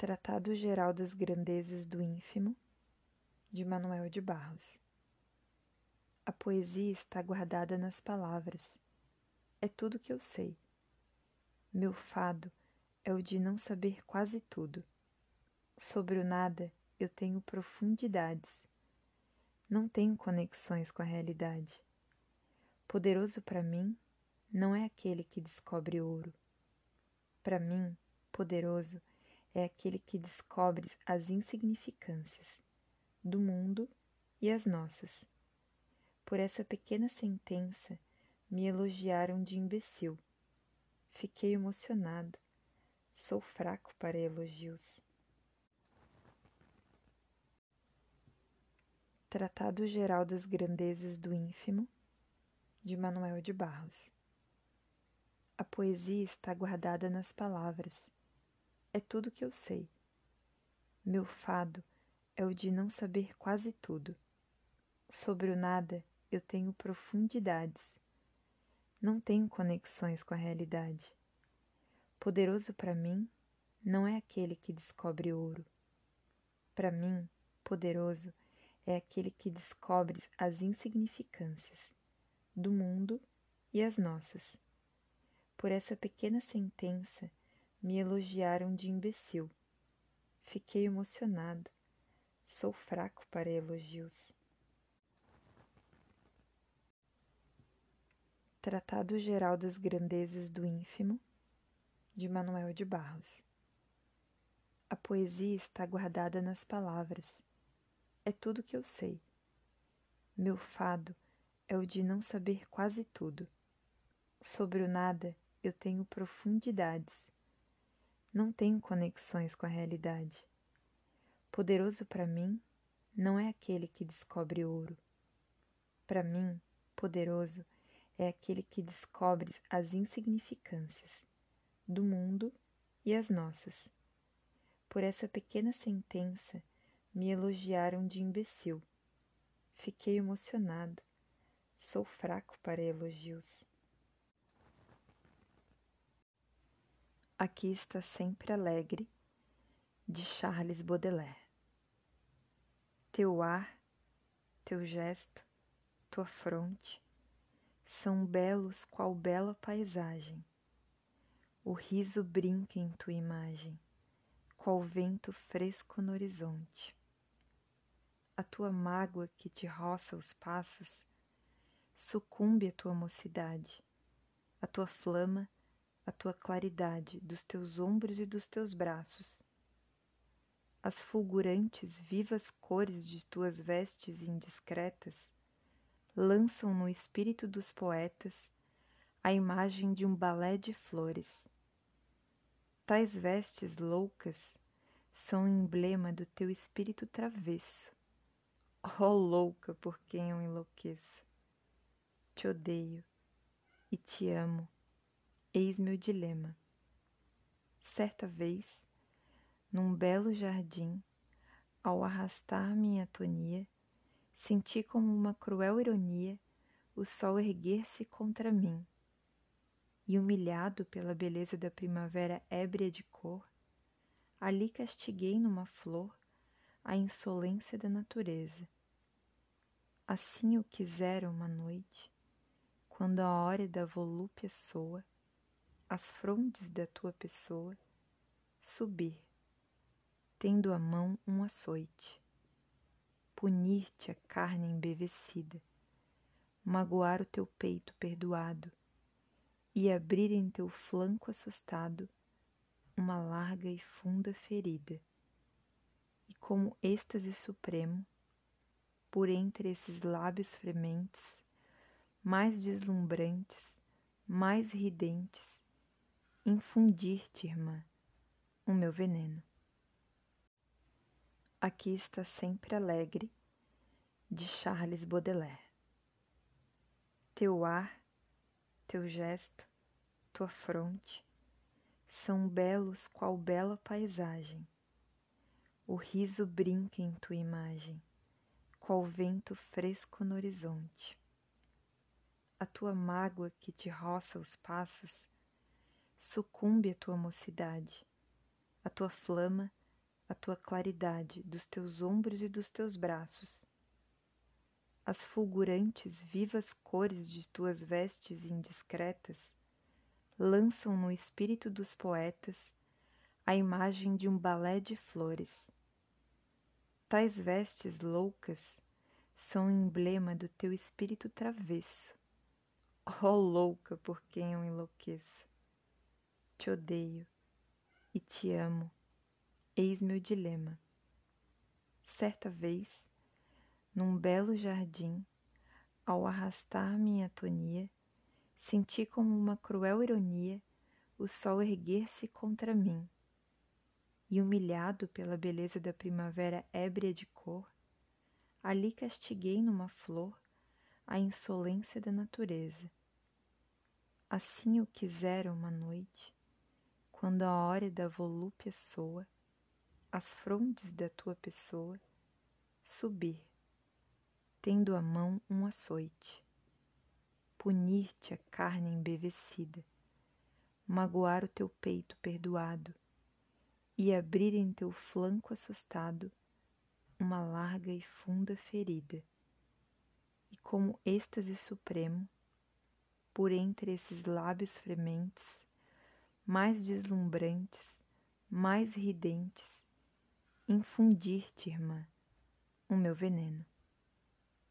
Tratado Geral das Grandezas do Ínfimo, de Manuel de Barros. A poesia está guardada nas palavras. É tudo que eu sei. Meu fado é o de não saber quase tudo. Sobre o nada eu tenho profundidades. Não tenho conexões com a realidade. Poderoso para mim não é aquele que descobre ouro. Para mim, poderoso é aquele que descobre as insignificâncias do mundo e as nossas. Por essa pequena sentença me elogiaram de imbecil. Fiquei emocionado. Sou fraco para elogios. Tratado Geral das Grandezas do Ínfimo, de Manuel de Barros. A poesia está guardada nas palavras é tudo que eu sei. Meu fado é o de não saber quase tudo. Sobre o nada eu tenho profundidades. Não tenho conexões com a realidade. Poderoso para mim não é aquele que descobre ouro. Para mim, poderoso é aquele que descobre as insignificâncias do mundo e as nossas. Por essa pequena sentença, me elogiaram de imbecil. Fiquei emocionado. Sou fraco para elogios. Tratado Geral das Grandezas do Ínfimo, de Manuel de Barros. A poesia está guardada nas palavras. É tudo que eu sei. Meu fado é o de não saber quase tudo. Sobre o nada eu tenho profundidades não tenho conexões com a realidade. Poderoso para mim não é aquele que descobre ouro. Para mim, poderoso é aquele que descobre as insignificâncias do mundo e as nossas. Por essa pequena sentença me elogiaram de imbecil. Fiquei emocionado. Sou fraco para elogios. Aqui está sempre alegre, de Charles Baudelaire. Teu ar, teu gesto, tua fronte são belos qual bela paisagem. O riso brinca em tua imagem, qual vento fresco no horizonte. A tua mágoa que te roça os passos, sucumbe a tua mocidade, a tua flama a tua claridade dos teus ombros e dos teus braços. As fulgurantes, vivas cores de tuas vestes indiscretas lançam no espírito dos poetas a imagem de um balé de flores. Tais vestes loucas são emblema do teu espírito travesso. Oh louca por quem eu enlouqueço! Te odeio e te amo Eis meu dilema. Certa vez, num belo jardim, ao arrastar minha atonia, senti como uma cruel ironia o sol erguer-se contra mim. E humilhado pela beleza da primavera ébria de cor, ali castiguei numa flor a insolência da natureza. Assim eu quisera uma noite, quando a hora da volúpia soa, as frondes da tua pessoa, subir, tendo à mão um açoite, punir-te a carne embevecida, magoar o teu peito perdoado e abrir em teu flanco assustado uma larga e funda ferida. E como êxtase supremo, por entre esses lábios frementes, mais deslumbrantes, mais ridentes, infundir-te, irmã, o meu veneno. Aqui está sempre alegre, de Charles Baudelaire. Teu ar, teu gesto, tua fronte são belos qual bela paisagem. O riso brinca em tua imagem, qual vento fresco no horizonte. A tua mágoa que te roça os passos sucumbe a tua mocidade, a tua flama, a tua claridade dos teus ombros e dos teus braços, as fulgurantes, vivas cores de tuas vestes indiscretas lançam no espírito dos poetas a imagem de um balé de flores. Tais vestes loucas são emblema do teu espírito travesso. Oh louca por quem eu enlouqueço! Te odeio e te amo, eis meu dilema. Certa vez, num belo jardim, ao arrastar minha atonia, senti como uma cruel ironia o sol erguer-se contra mim. E humilhado pela beleza da primavera ébria de cor, ali castiguei numa flor a insolência da natureza. Assim eu quisera uma noite, quando a hora da volúpia soa, as frondes da tua pessoa, subir tendo à mão um açoite, punir-te a carne embevecida, magoar o teu peito perdoado e abrir em teu flanco assustado uma larga e funda ferida. E como êxtase supremo, por entre esses lábios frementes, mais deslumbrantes, mais ridentes, infundir-te, irmã, o meu veneno.